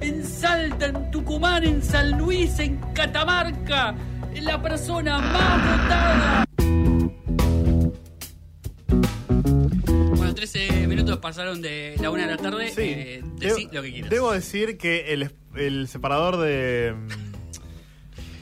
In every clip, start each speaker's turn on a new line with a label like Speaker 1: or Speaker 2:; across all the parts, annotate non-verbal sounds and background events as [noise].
Speaker 1: en Salta, en Tucumán, en San Luis, en Catamarca, la persona más votada. Bueno, 13 minutos pasaron de la una de la tarde.
Speaker 2: Sí,
Speaker 1: Eh, decí lo que quieras.
Speaker 2: debo decir que el, separador de.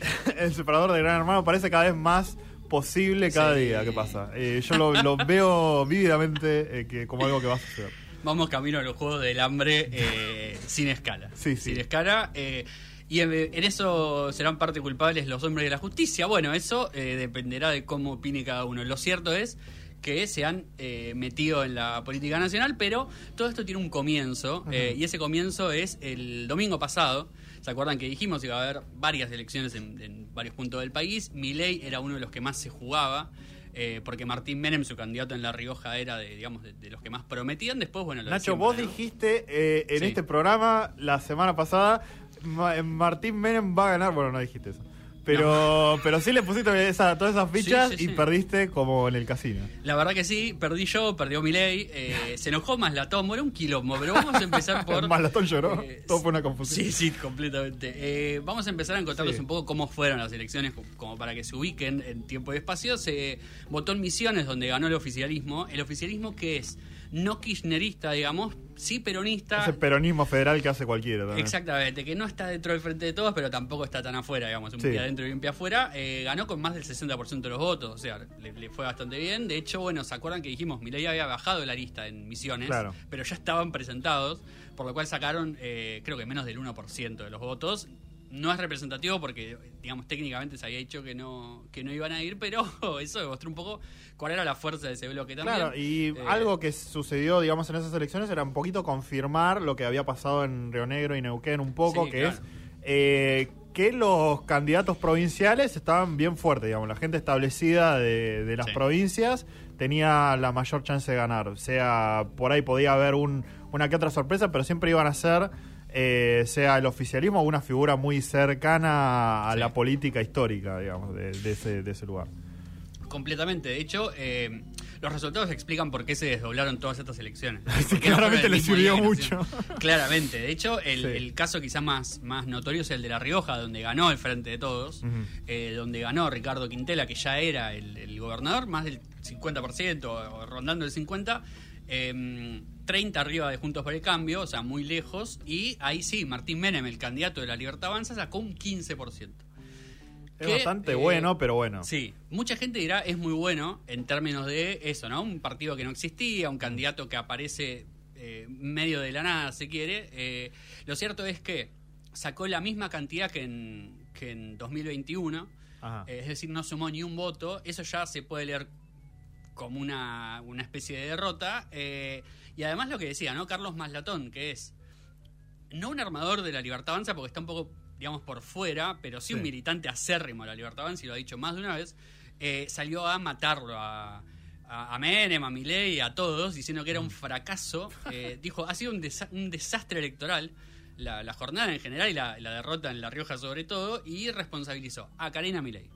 Speaker 2: [laughs] el separador de Gran Hermano parece cada vez más posible cada
Speaker 1: Sí.
Speaker 2: día que pasa. Eh, yo lo, lo veo vívidamente eh, que, como algo que va a suceder.
Speaker 1: Vamos camino a los juegos del hambre eh, sin escala.
Speaker 2: Sí, sí.
Speaker 1: Sin escala. eh, y en, en eso serán parte culpables los hombres de la justicia. Bueno, eso eh, dependerá de cómo opine cada uno. Lo cierto es que se han eh, metido en la política nacional, pero todo esto tiene un comienzo, eh, y ese comienzo es el domingo pasado. ¿Se acuerdan que dijimos que iba a haber varias elecciones en, en varios puntos del país? Milei era uno de los que más se jugaba. Eh, porque Martín Menem, su candidato en La Rioja, era de, digamos, de, de los que más prometían. Después, bueno, lo
Speaker 2: Nacho,
Speaker 1: siempre,
Speaker 2: vos
Speaker 1: ¿no?
Speaker 2: dijiste eh, en
Speaker 1: Sí.
Speaker 2: este programa la semana pasada, Ma- Martín Menem va a ganar. Bueno, no dijiste eso. Pero, [laughs] pero sí le pusiste esa- todas esas fichas
Speaker 1: Sí, sí,
Speaker 2: y perdiste como en el casino.
Speaker 1: La verdad que sí, perdí yo, perdió Milei, eh, se enojó más Latón, era un quilombo, pero vamos a empezar [laughs] por...
Speaker 2: Malatón lloró,
Speaker 1: Eh,
Speaker 2: todo fue una confusión.
Speaker 1: Sí, sí, completamente. Eh, vamos a empezar a contarles
Speaker 2: Sí.
Speaker 1: un poco cómo fueron las elecciones, co- como para que se ubiquen en tiempo y espacio. Se votó en Misiones, donde ganó el oficialismo. El oficialismo que es no kirchnerista, digamos, sí peronista.
Speaker 2: Ese peronismo federal que hace cualquiera. también.
Speaker 1: Exactamente, que no está dentro del frente de todos, pero tampoco está tan afuera, digamos, un
Speaker 2: Sí.
Speaker 1: pie adentro y un pie afuera. Eh, ganó con más del 60% de los votos, o sea, le, le fue bastante bien. De hecho, bueno, ¿se acuerdan que dijimos? Milei había bajado la lista en Misiones,
Speaker 2: Claro.
Speaker 1: pero ya estaban presentados, por lo cual sacaron, eh, creo que menos del 1% de los votos. No es representativo porque, digamos, técnicamente se había dicho que no, que no iban a ir, pero [laughs] eso demostró un poco cuál era la fuerza de ese bloque también.
Speaker 2: Claro, y
Speaker 1: Eh,
Speaker 2: algo que sucedió, digamos, en esas elecciones era un poquito confirmar lo que había pasado en Río Negro y Neuquén un poco,
Speaker 1: Sí,
Speaker 2: que
Speaker 1: claro.
Speaker 2: es eh, que los candidatos provinciales estaban bien fuertes, digamos, la gente establecida de, de las
Speaker 1: Sí.
Speaker 2: provincias tenía la mayor chance de ganar. O sea, por ahí podía haber un, una que otra sorpresa, pero siempre iban a ser, eh, sea el oficialismo o una figura muy cercana a
Speaker 1: Sí.
Speaker 2: la política histórica, digamos, de, de ese, de ese lugar.
Speaker 1: Completamente. De hecho, eh, los resultados explican por qué se desdoblaron todas estas elecciones. [laughs]
Speaker 2: Sí,
Speaker 1: ¿Por qué no
Speaker 2: claramente
Speaker 1: el
Speaker 2: le sirvió mucho.
Speaker 1: Claramente. De hecho, el,
Speaker 2: Sí.
Speaker 1: el caso quizás más, más notorio es el de La Rioja, donde ganó el Frente de Todos, eh, donde ganó Ricardo Quintela, que ya era el, el gobernador, más del 50%, o rondando el 50%. eh, 30 arriba de Juntos por el Cambio, o sea, muy lejos. Y ahí sí, Martín Menem, el candidato de la Libertad Avanza, sacó un 15%.
Speaker 2: Es
Speaker 1: Que,
Speaker 2: bastante
Speaker 1: eh,
Speaker 2: bueno, pero bueno.
Speaker 1: Sí, mucha gente dirá es muy bueno en términos de eso, ¿no? Un partido que no existía, un candidato que aparece eh, medio de la nada, si quiere. Eh, lo cierto es que sacó la misma cantidad que en, que en 2021,
Speaker 2: Ajá.
Speaker 1: es decir, no sumó ni un voto. Eso ya se puede leer como una, una especie de derrota. eh, y además lo que decía, ¿no? Carlos Maslatón, que es no un armador de la Libertad Avanza, porque está un poco, digamos, por fuera, pero sí, un militante acérrimo de la Libertad Avanza, y lo ha dicho más de una vez, eh, salió a matarlo a, a, a Menem, a Milei, a todos, diciendo que era un fracaso. Eh, [laughs] dijo, ha sido un, desa- un desastre electoral. La, la jornada en general y la, la derrota en La Rioja sobre todo, y responsabilizó a Karina Milei,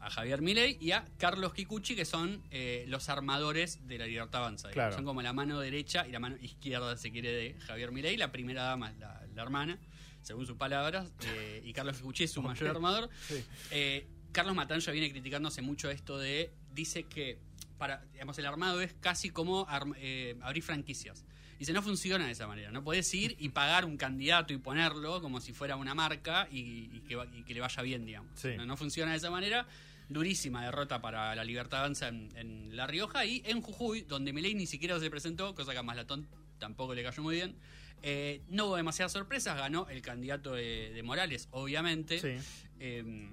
Speaker 1: a Javier Milei y a Carlos Kikuchi, que son eh, los armadores de la Libertad Avanza.
Speaker 2: Claro.
Speaker 1: Son como la mano derecha y la mano izquierda, si quiere, de Javier Milei. La primera dama es la, la hermana, según sus palabras, eh, y Carlos Kikuchi es su mayor armador. [laughs]
Speaker 2: Sí.
Speaker 1: Eh, Carlos Matanza viene criticándose mucho esto de, dice que para, digamos, el armado es casi como arm- eh, abrir franquicias. Dice, no funciona de esa manera. No podés ir y pagar un candidato y ponerlo como si fuera una marca y, y que, va- y que le vaya bien, digamos.
Speaker 2: Sí.
Speaker 1: No, no funciona de esa manera. Durísima derrota para la Libertad Avanza en, en La Rioja y en Jujuy, donde Milei ni siquiera se presentó, cosa que a Maslatón tampoco le cayó muy bien. Eh, no hubo demasiadas sorpresas, ganó el candidato de, de Morales, obviamente.
Speaker 2: Sí.
Speaker 1: Eh,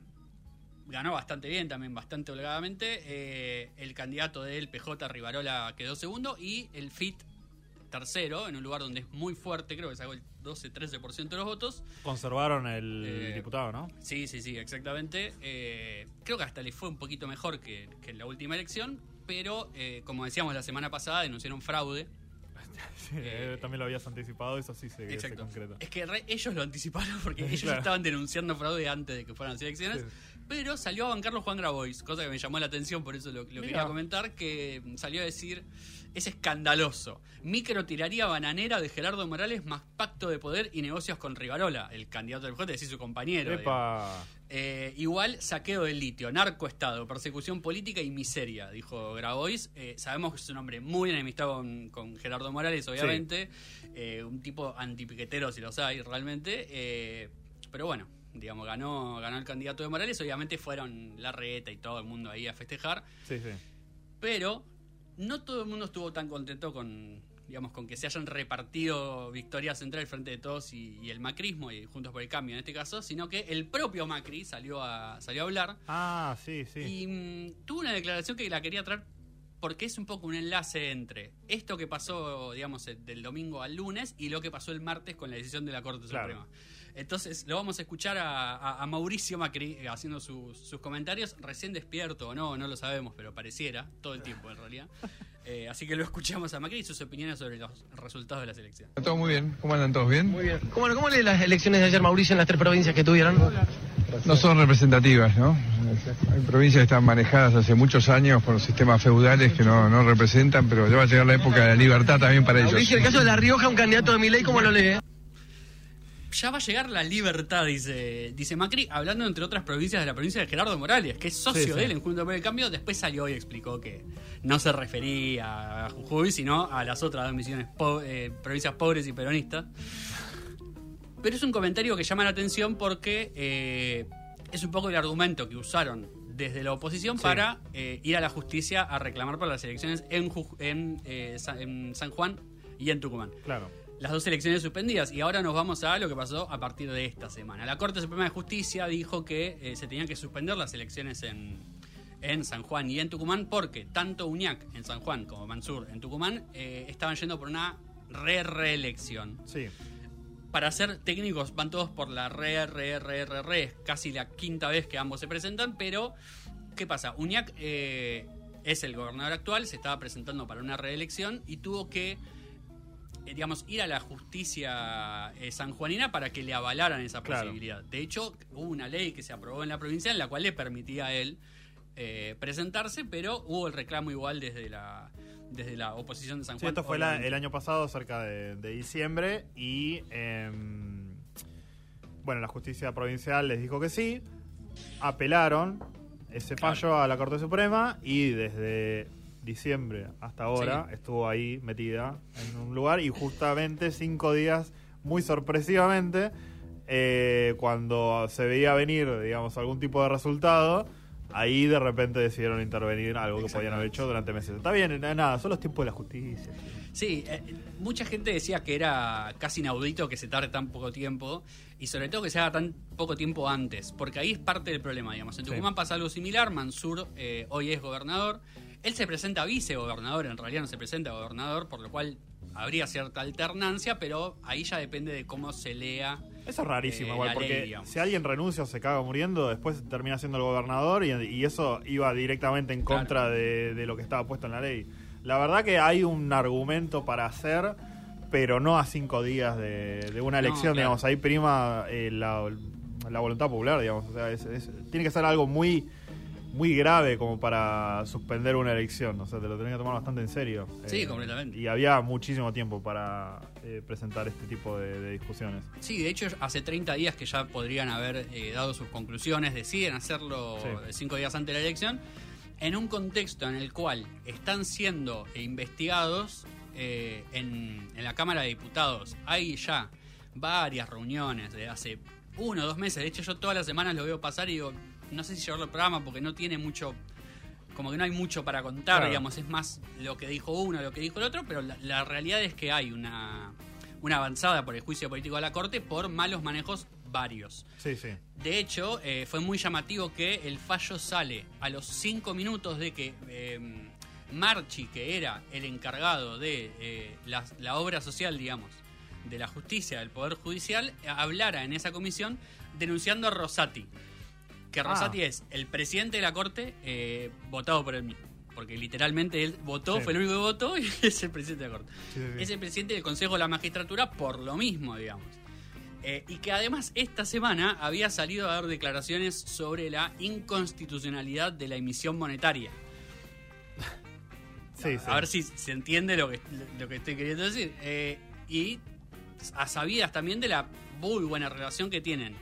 Speaker 1: ganó bastante bien, también bastante holgadamente. Eh, el candidato del PJ Rivarola quedó segundo y el FIT tercero, en un lugar donde es muy fuerte, creo que sacó el 12-13% de los votos.
Speaker 2: Conservaron el
Speaker 1: Eh,
Speaker 2: diputado, ¿no?
Speaker 1: Sí, sí, sí, exactamente. Eh, creo que hasta le fue un poquito mejor que, que en la última elección, pero eh, como decíamos la semana pasada, denunciaron fraude. [laughs]
Speaker 2: Sí, también lo habías anticipado, eso sí se, se concreta.
Speaker 1: Es que re- ellos lo anticiparon porque [laughs] ellos
Speaker 2: Claro.
Speaker 1: estaban denunciando fraude antes de que fueran las elecciones.
Speaker 2: Sí.
Speaker 1: Pero salió a bancarlo Juan Grabois, cosa que me llamó la atención, por eso lo, quería comentar, que salió a decir, es escandaloso. Micro tiraría bananera de Gerardo Morales más pacto de poder y negocios con Rivarola, el candidato del PJ, decir, su compañero. Eh, igual saqueo del litio, narcoestado, persecución política y miseria, dijo Grabois. Eh, sabemos que es un hombre muy enemistado con, con Gerardo Morales, obviamente. Eh, un tipo antipiquetero, si los hay realmente. Pero bueno, digamos, ganó, ganó el candidato de Morales. Obviamente fueron la reta y todo el mundo ahí a festejar.
Speaker 2: Sí, sí.
Speaker 1: Pero no todo el mundo estuvo tan contento con digamos con que se hayan repartido victorias entre el Frente de Todos y, y el macrismo y Juntos por el Cambio en este caso, sino que el propio Macri salió a salió a hablar
Speaker 2: Ah, sí, sí.
Speaker 1: y mm, tuvo una declaración que la quería traer porque es un poco un enlace entre esto que pasó, digamos, del domingo al lunes y lo que pasó el martes con la decisión de la Corte
Speaker 2: Claro.
Speaker 1: Suprema. Entonces, lo vamos a escuchar a, a- a Mauricio Macri eh, haciendo sus, sus comentarios, recién despierto o no, no lo sabemos, pero pareciera, todo el tiempo en realidad. Eh, así que lo escuchamos a Macri y sus opiniones sobre los resultados de las elecciones.
Speaker 3: Todo muy bien. ¿Cómo andan todos bien?
Speaker 4: Muy bien. ¿Cómo, cómo lee las elecciones de ayer, Mauricio, en las tres provincias que tuvieron?
Speaker 3: No son representativas, ¿no? Hay provincias que están manejadas hace muchos años por sistemas feudales que no, no representan, pero ya va a llegar la época de la libertad también para ellos.
Speaker 4: Mauricio, el caso de La Rioja, un candidato de Milei, ¿cómo lo lee?
Speaker 1: Ya va a llegar la libertad, dice, dice Macri, hablando entre otras provincias de la provincia de Gerardo Morales, que es socio
Speaker 2: Sí, sí.
Speaker 1: de él en Juntos por el Cambio. Después salió y explicó que no se refería a Jujuy, sino a las otras dos misiones po- eh, provincias pobres y peronistas. Pero es un comentario que llama la atención porque eh, es un poco el argumento que usaron desde la oposición
Speaker 2: Sí.
Speaker 1: para eh, ir a la justicia a reclamar por las elecciones en, Juj- en, eh, en San Juan y en Tucumán
Speaker 2: Claro.
Speaker 1: Las dos elecciones suspendidas. Y ahora nos vamos a lo que pasó a partir de esta semana. La Corte Suprema de Justicia dijo que eh, se tenían que suspender las elecciones en, en San Juan y en Tucumán porque tanto Uñac en San Juan como Mansur en Tucumán eh, estaban yendo por una re-reelección.
Speaker 2: Sí.
Speaker 1: Para ser técnicos van todos por la re, re, re, re, re. Es casi la quinta vez que ambos se presentan, pero ¿qué pasa? Uñac eh, es el gobernador actual, se estaba presentando para una reelección y tuvo que, digamos, ir a la justicia eh, sanjuanina para que le avalaran esa
Speaker 2: Claro.
Speaker 1: posibilidad. De hecho, hubo una ley que se aprobó en la provincia en la cual le permitía a él eh, presentarse, pero hubo el reclamo igual desde la, desde la oposición de San
Speaker 2: Sí,
Speaker 1: Juan.
Speaker 2: esto fue la- el año pasado, cerca de, de diciembre, y em, bueno, la justicia provincial les dijo que sí, apelaron ese
Speaker 1: Claro.
Speaker 2: fallo a la Corte Suprema y desde diciembre hasta ahora
Speaker 1: Sí.
Speaker 2: estuvo ahí metida en un lugar y justamente cinco días, muy sorpresivamente, eh, cuando se veía venir, digamos, algún tipo de resultado, ahí de repente decidieron intervenir algo que podían haber hecho durante meses. Está bien, na- nada, son los tiempos de la justicia.
Speaker 1: Sí, eh, mucha gente decía que era casi inaudito que se tarde tan poco tiempo y sobre todo que se haga tan poco tiempo antes, porque ahí es parte del problema, digamos. En
Speaker 2: Sí.
Speaker 1: Tucumán pasa algo similar, Mansur eh, hoy es gobernador, él se presenta a vicegobernador, en realidad no se presenta a gobernador, por lo cual habría cierta alternancia, pero ahí ya depende de cómo se lea.
Speaker 2: Eso es rarísimo,
Speaker 1: Eh,
Speaker 2: igual, porque
Speaker 1: digamos.
Speaker 2: si alguien renuncia o se caga muriendo, después termina siendo el gobernador y, y eso iba directamente en
Speaker 1: Claro.
Speaker 2: contra de, de lo que estaba puesto en la ley. La verdad que hay un argumento para hacer, pero no a cinco días de, de una
Speaker 1: No,
Speaker 2: elección,
Speaker 1: claro.
Speaker 2: digamos. Ahí prima eh, la, la voluntad popular, digamos. O sea, es- es- tiene que ser algo muy muy grave como para suspender una elección. O sea, te lo tenés que tomar bastante en serio.
Speaker 1: Sí, completamente.
Speaker 2: Y había muchísimo tiempo para eh, presentar este tipo de, de discusiones.
Speaker 1: Sí, de hecho hace 30 días que ya podrían haber eh, dado sus conclusiones, deciden hacerlo
Speaker 2: Sí.
Speaker 1: eh, cinco días antes de la elección, en un contexto en el cual están siendo eh, investigados eh, en, en la Cámara de Diputados. Hay ya varias reuniones de hace uno o dos meses, de hecho yo todas las semanas lo veo pasar y digo, no sé si llevarlo al programa porque no tiene mucho como que no hay mucho para contar,
Speaker 2: Claro.
Speaker 1: digamos, es más lo que dijo uno, lo que dijo el otro, pero la, la realidad es que hay una, una avanzada por el juicio político de la Corte por malos manejos varios.
Speaker 2: Sí, sí.
Speaker 1: De hecho, eh, fue muy llamativo que el fallo sale a los cinco minutos de que eh, Marchi, que era el encargado de eh, la, la obra social, digamos, de la justicia, del Poder Judicial, hablara en esa comisión denunciando a Rosati. Que
Speaker 2: Ah.
Speaker 1: Rosati es el presidente de la Corte eh, votado por él mismo. Porque literalmente él votó,
Speaker 2: Sí.
Speaker 1: fue el único que votó y [laughs] es el presidente de la Corte.
Speaker 2: Sí, sí, sí.
Speaker 1: Es el presidente del Consejo de la Magistratura por lo mismo, digamos. Eh, y que además esta semana había salido a dar declaraciones sobre la inconstitucionalidad de la emisión monetaria.
Speaker 2: Sí, sí.
Speaker 1: A ver si se entiende lo que, lo que estoy queriendo decir. Eh, y a sabidas también de la muy buena relación que tienen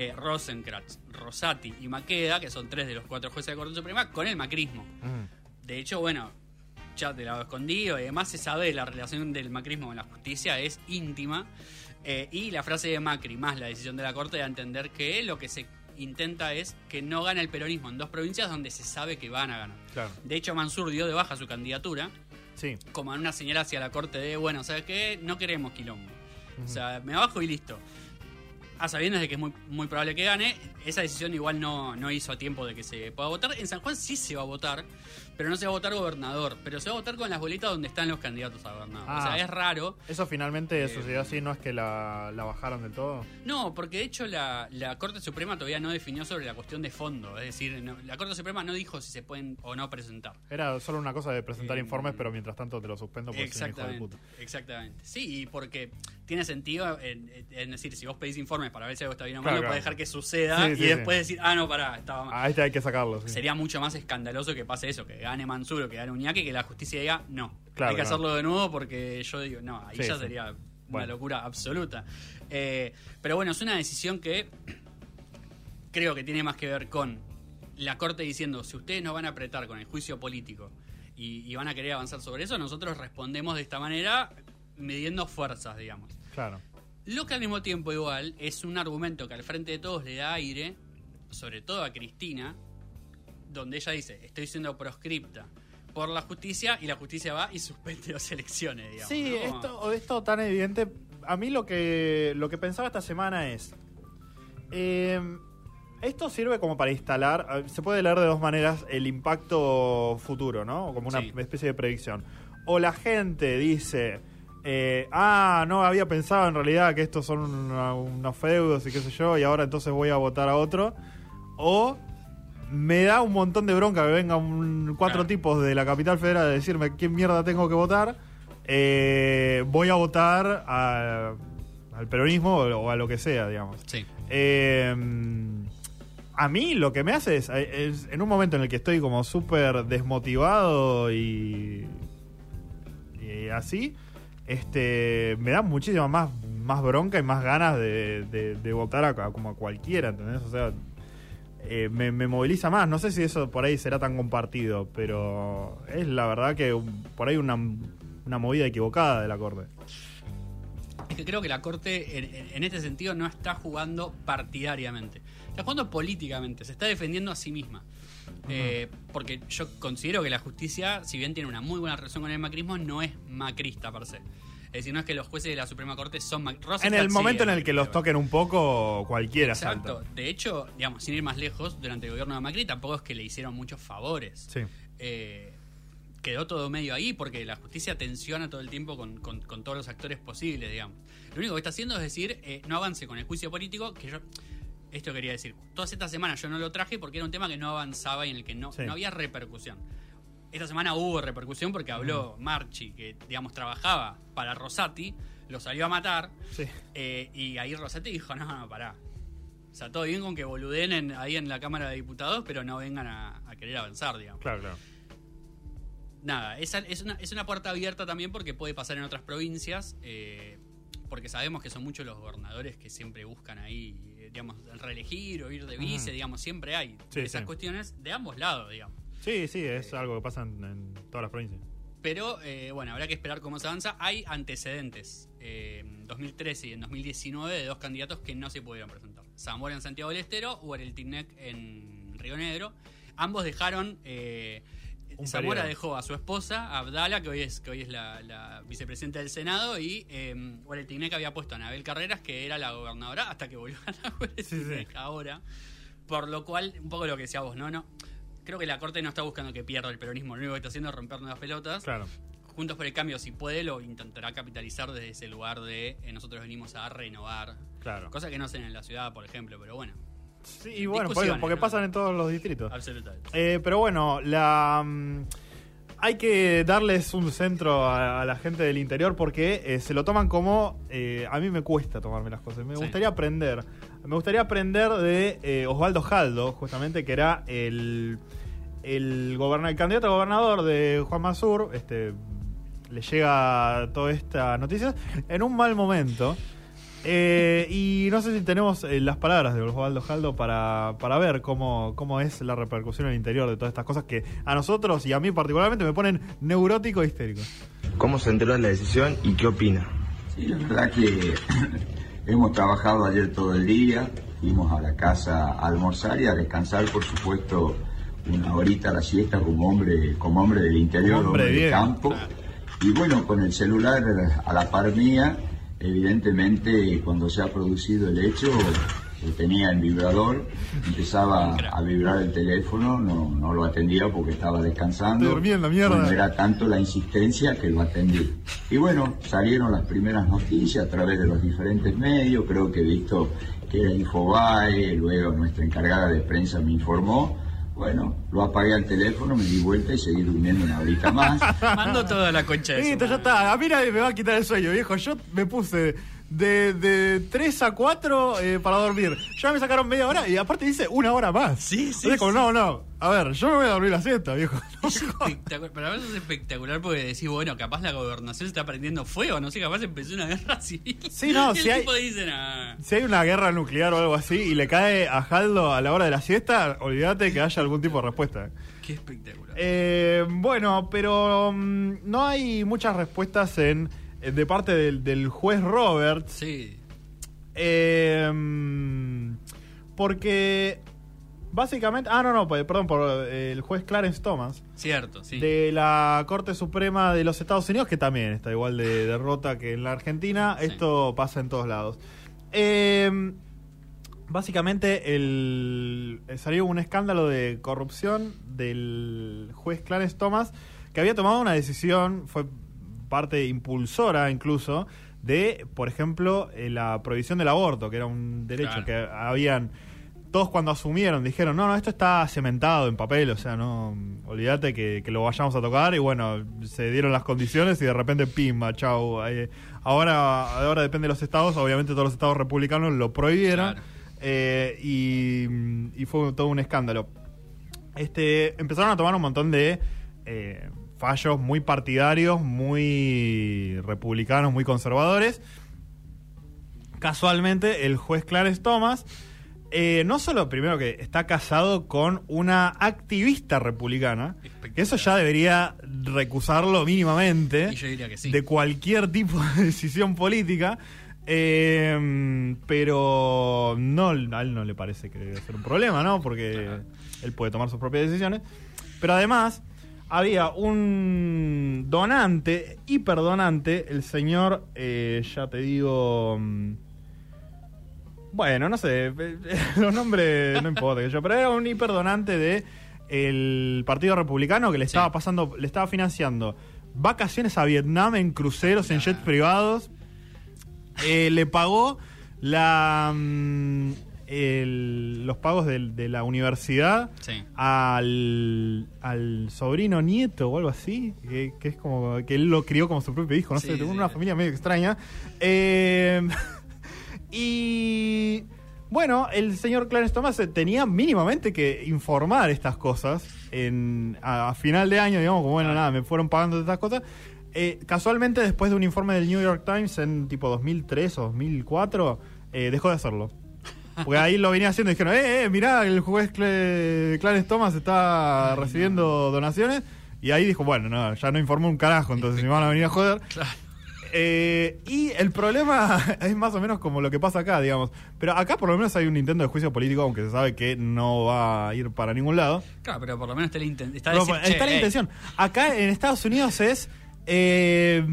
Speaker 1: eh, Rosenkrantz, Rosati y Maqueda, que son tres de los cuatro jueces de la Corte Suprema, con el macrismo.
Speaker 2: Mm.
Speaker 1: De hecho, bueno, ya te la escondido y además se sabe la relación del macrismo con la justicia es íntima. Eh, y la frase de Macri más la decisión de la Corte da a entender que lo que se intenta es que no gane el peronismo en dos provincias donde se sabe que van a ganar.
Speaker 2: Claro.
Speaker 1: De hecho, Mansur dio de baja su candidatura
Speaker 2: Sí.
Speaker 1: como en una señal hacia la Corte de, bueno, ¿sabes qué? No queremos quilombo. O sea, me bajo y listo. A sabiendas de que es muy, muy probable que gane, esa decisión igual no, no hizo a tiempo de que se pueda votar. En San Juan sí se va a votar, pero no se va a votar gobernador. Pero se va a votar con las boletas donde están los candidatos a gobernador. O
Speaker 2: Ah.
Speaker 1: sea, es raro.
Speaker 2: Eso finalmente
Speaker 1: Eh,
Speaker 2: sucedió así, no es que la, la bajaron del todo.
Speaker 1: No, porque de hecho la, la Corte Suprema todavía no definió sobre la cuestión de fondo. Es decir, no- la Corte Suprema no dijo si se pueden o no presentar.
Speaker 2: Era solo una cosa de presentar
Speaker 1: Eh,
Speaker 2: informes, pero mientras tanto te lo suspendo porque soy un hijo de puta.
Speaker 1: exactamente. Sí, y porque tiene sentido, en, en decir, si vos pedís informes para ver si algo está bien o mal,
Speaker 2: Claro,
Speaker 1: no
Speaker 2: claro.
Speaker 1: dejar que suceda
Speaker 2: Sí,
Speaker 1: y
Speaker 2: sí,
Speaker 1: después
Speaker 2: sí.
Speaker 1: decir, ah, no, pará, estaba mal.
Speaker 2: A este hay que sacarlo.
Speaker 1: Sería mucho más escandaloso que pase eso, que gane Mansur o que gane Uñaki, que la justicia diga, no,
Speaker 2: Claro,
Speaker 1: hay que hacerlo de nuevo porque yo digo, no, ahí ya sería una locura absoluta. Eh, pero bueno, es una decisión que [clears throat] creo que tiene más que ver con la Corte diciendo, si ustedes nos van a apretar con el juicio político y, y van a querer avanzar sobre eso, nosotros respondemos de esta manera midiendo fuerzas, digamos.
Speaker 2: Claro.
Speaker 1: Lo que al mismo tiempo igual es un argumento que al frente de todos le da aire, sobre todo a Cristina, donde ella dice, estoy siendo proscripta por la justicia y la justicia va y suspende las elecciones, digamos.
Speaker 2: Sí,
Speaker 1: ¿no?
Speaker 2: esto, esto tan evidente. A mí lo que, lo que pensaba esta semana es. eh, esto sirve como para instalar. Se puede leer de dos maneras el impacto futuro, ¿no? Como una
Speaker 1: Sí.
Speaker 2: especie de predicción. O la gente dice. Eh, ah, no había pensado en realidad que estos son una- unos feudos y qué sé yo, y ahora entonces voy a votar a otro. O me da un montón de bronca que vengan cuatro
Speaker 1: Claro.
Speaker 2: tipos de la capital federal a decirme qué mierda tengo que votar. Eh, voy a votar a- al peronismo o a lo que sea, digamos.
Speaker 1: Sí.
Speaker 2: Eh, a mí lo que me hace es, es en un momento en el que estoy como súper desmotivado y, y así, este me da muchísima más, más bronca y más ganas de, de- votar a, como a cualquiera, ¿entendés? O sea, eh, me, me moviliza más. No sé si eso por ahí será tan compartido, pero es la verdad que por ahí una, una movida equivocada de la Corte.
Speaker 1: Que creo que la Corte en, este sentido no está jugando partidariamente. Está jugando políticamente, se está defendiendo a sí misma. Eh, porque yo considero que la justicia, si bien tiene una muy buena relación con el macrismo, no es macrista per se. Es decir, no es que los jueces de la Suprema Corte son mac-
Speaker 2: En el momento en el que los toquen un poco, cualquiera
Speaker 1: Exacto.
Speaker 2: salta.
Speaker 1: De hecho, digamos, sin ir más lejos, durante el gobierno de Macri tampoco es que le hicieron muchos favores.
Speaker 2: Sí.
Speaker 1: Eh, quedó todo medio ahí porque la justicia tensiona todo el tiempo con, con- con todos los actores posibles, digamos. Lo único que está haciendo es decir, eh, no avance con el juicio político, que yo... Esto quería decir, todas estas semanas yo no lo traje porque era un tema que no avanzaba y en el que no,
Speaker 2: Sí.
Speaker 1: no había repercusión. Esta semana hubo repercusión porque habló Marchi, que digamos trabajaba para Rosati, lo salió a matar,
Speaker 2: Sí.
Speaker 1: eh, y ahí Rosati dijo, no, no, pará. O sea, todo bien con que boluden en- ahí en la Cámara de Diputados, pero no vengan a, a querer avanzar, digamos.
Speaker 2: Claro, claro.
Speaker 1: Nada, esa es una, es una puerta abierta también porque puede pasar en otras provincias, eh, porque sabemos que son muchos los gobernadores que siempre buscan ahí, eh, digamos, reelegir o ir de vice, digamos, siempre hay
Speaker 2: Sí,
Speaker 1: esas
Speaker 2: sí.
Speaker 1: cuestiones de ambos lados, digamos.
Speaker 2: Sí, sí, es algo que pasa en, en todas las provincias.
Speaker 1: Pero eh, bueno, habrá que esperar cómo se avanza. Hay antecedentes eh, en 2013 y en 2019 de dos candidatos que no se pudieron presentar. Zamora en Santiago del Estero o el Tinec en Río Negro. Ambos dejaron... eh,
Speaker 2: Un
Speaker 1: Zamora
Speaker 2: periodo.
Speaker 1: dejó a su esposa, Abdala, que hoy es, que hoy es la, la vicepresidenta del Senado, y eh, el Tinec había puesto a Anabel Carreras, que era la gobernadora, hasta que volvió a
Speaker 2: Sí, sí.
Speaker 1: ahora. Por lo cual, un poco lo que decía vos, ¿no? no creo que la Corte no está buscando que pierda el peronismo, lo único que está haciendo es romper nuevas pelotas.
Speaker 2: Claro.
Speaker 1: Juntos por el Cambio, si puede, lo intentará capitalizar desde ese lugar de eh, nosotros venimos a renovar.
Speaker 2: Claro.
Speaker 1: Cosa que no hacen en la ciudad, por ejemplo, pero bueno,
Speaker 2: Sí, y bueno, porque,
Speaker 1: Discusiones,
Speaker 2: porque
Speaker 1: ¿no?
Speaker 2: pasan en todos los distritos.
Speaker 1: absolutamente.
Speaker 2: Eh, pero bueno, la mm, hay que darles un centro a, a la gente del interior porque eh, se lo toman como eh, a mí me cuesta tomarme las cosas. Me
Speaker 1: Sí.
Speaker 2: gustaría aprender. Me gustaría aprender de eh, Osvaldo Jaldo, justamente que era el el, goberna- el candidato a gobernador de Juan Masur. Este le llega toda esta noticia en un mal momento. Eh, y no sé si tenemos eh, las palabras de Osvaldo Jaldo para, para ver cómo, cómo es la repercusión en el interior de todas estas cosas que a nosotros y a mí particularmente me ponen neurótico e histérico.
Speaker 5: ¿Cómo se enteró de la decisión y qué opina?
Speaker 6: Sí, la verdad que [laughs] hemos trabajado ayer todo el día, fuimos a la casa a almorzar y a descansar, por supuesto, una horita a la siesta como hombre, como hombre del interior,
Speaker 2: Hombre,
Speaker 6: hombre, de
Speaker 2: bien.
Speaker 6: campo. Y bueno, con el celular a la par mía, evidentemente cuando se ha producido el hecho, lo tenía en vibrador, empezaba a vibrar el teléfono, no, no lo atendía porque estaba descansando.
Speaker 2: Estoy durmiendo, mierda.
Speaker 6: Bueno, era tanto la insistencia que lo atendí. Y bueno, salieron las primeras noticias a través de los diferentes medios, creo que he visto que era Infobae, luego nuestra encargada de prensa me informó. Bueno, lo apagué al teléfono, me di vuelta y seguí durmiendo una horita más. [laughs]
Speaker 1: Mando toda la concha de
Speaker 2: Listo, ya está. A mí nadie me va a quitar el sueño, viejo. Yo me puse de, de 3 a 4 eh, para dormir. Ya me sacaron media hora y aparte dice una hora más.
Speaker 1: Sí, sí,
Speaker 2: O sea, como,
Speaker 1: sí.
Speaker 2: no, no. A ver, yo me voy a dormir la siesta, viejo. [laughs] No
Speaker 1: Es. Para mí es espectacular porque decís, bueno, capaz la gobernación se está prendiendo fuego, no sé, capaz empezó una guerra [laughs] civil.
Speaker 2: Sí, no, si hay-
Speaker 1: tipo dice, nah.
Speaker 2: Si hay una guerra nuclear o algo así y le cae a Jaldo a la hora de la siesta, olvídate que haya algún tipo de respuesta.
Speaker 1: Qué espectacular.
Speaker 2: Eh, bueno, pero mm, no hay muchas respuestas en eh, de parte del, del juez Roberts.
Speaker 1: Sí.
Speaker 2: Eh, mm, porque básicamente... Ah, no, no, pues, perdón, por eh, el juez Clarence Thomas.
Speaker 1: Cierto, sí.
Speaker 2: De la Corte Suprema de los Estados Unidos, que también está igual de [laughs] derrota que en la Argentina.
Speaker 1: Sí.
Speaker 2: Esto pasa en todos lados. Eh, básicamente el, salió un escándalo de corrupción del juez Clarence Thomas, que había tomado una decisión, fue parte impulsora incluso, de, por ejemplo, eh, la prohibición del aborto, que era un derecho
Speaker 1: Claro.
Speaker 2: que habían todos cuando asumieron dijeron, no, no, esto está cementado en papel, o sea, no, olvídate que, que lo vayamos a tocar y bueno, se dieron las condiciones y de repente, pimba, chau. eh, ahora, ahora depende de los estados, obviamente todos los estados republicanos lo prohibieron
Speaker 1: Claro.
Speaker 2: eh, y, y fue todo un escándalo. Este, empezaron a tomar un montón de eh, fallos muy partidarios, muy republicanos, muy conservadores. Casualmente, el juez Clarence Thomas, eh, no solo primero que está casado con una activista republicana, que eso ya debería recusarlo mínimamente
Speaker 1: Y yo diría que sí.
Speaker 2: de cualquier tipo de [laughs] decisión política. eh, pero no, a él no le parece que debe ser un problema, ¿no? Porque él puede tomar sus propias decisiones. Pero además, había un donante, hiperdonante, el señor, eh, ya te digo. Bueno, no sé, [laughs] los nombres no importa que yo, pero era un hiperdonante de el Partido Republicano que le estaba pasando, le estaba financiando vacaciones a Vietnam en cruceros, en jets privados. Eh, le pagó la mm, el- los pagos de, la universidad
Speaker 1: Sí.
Speaker 2: al, al sobrino nieto o algo así, que, que es como que él lo crió como su propio hijo, no
Speaker 1: Sí,
Speaker 2: sé,
Speaker 1: sí.
Speaker 2: una familia medio extraña. Eh, [laughs] y bueno, el señor Clarence Thomas eh, tenía mínimamente que informar estas cosas en, a, a final de año, digamos, como bueno, nada, me fueron pagando estas cosas. Eh, casualmente, después de un informe del New York Times en tipo 2003 o 2004, eh, dejó de hacerlo. Porque ahí lo venía haciendo y dijeron, eh, eh, mirá, el juez Cle- Clarence Thomas está recibiendo donaciones. Y ahí dijo, bueno, no, ya no informó un carajo, entonces [laughs] me van a venir a joder.
Speaker 1: Claro.
Speaker 2: Eh, y el problema [laughs] es más o menos como lo que pasa acá, digamos. Pero acá por lo menos hay un intento de juicio político, aunque se sabe que no va a ir para ningún lado.
Speaker 1: Claro, pero por lo menos está la, inten- está decir,
Speaker 2: está la
Speaker 1: eh,
Speaker 2: intención. Acá en Estados Unidos es... eh,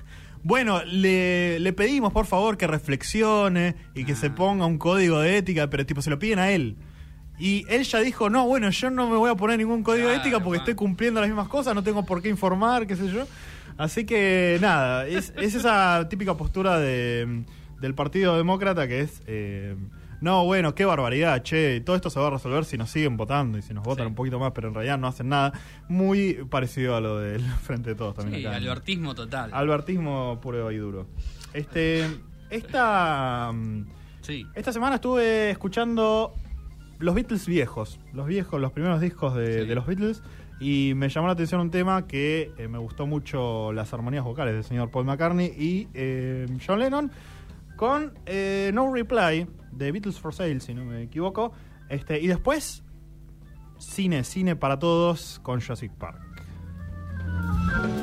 Speaker 2: [laughs] bueno, le, le pedimos por favor que reflexione y que se
Speaker 1: Ah.
Speaker 2: ponga un código de ética, pero tipo se lo piden a él. Y él ya dijo, no, bueno, yo no me voy a poner ningún código de ética porque estoy cumpliendo las mismas cosas, no tengo por qué informar, qué sé yo. Así que nada, es, es esa típica postura de, del Partido Demócrata que es, eh, no, bueno, qué barbaridad, che, todo esto se va a resolver si nos siguen votando y si nos votan
Speaker 1: Sí.
Speaker 2: un poquito más, pero en realidad no hacen nada. Muy parecido a lo del [laughs] Frente de Todos también.
Speaker 1: Sí,
Speaker 2: acá
Speaker 1: albertismo total.
Speaker 2: Albertismo puro y duro. Este, esta,
Speaker 1: sí.
Speaker 2: esta semana estuve escuchando los Beatles viejos, los viejos, los primeros discos de,
Speaker 1: Sí.
Speaker 2: de los Beatles, y me llamó la atención un tema que eh, me gustó mucho las armonías vocales del señor Paul McCartney y eh, John Lennon con eh, No Reply de Beatles for Sale, si no me equivoco. Este, y después, cine, cine para todos con Jurassic Park.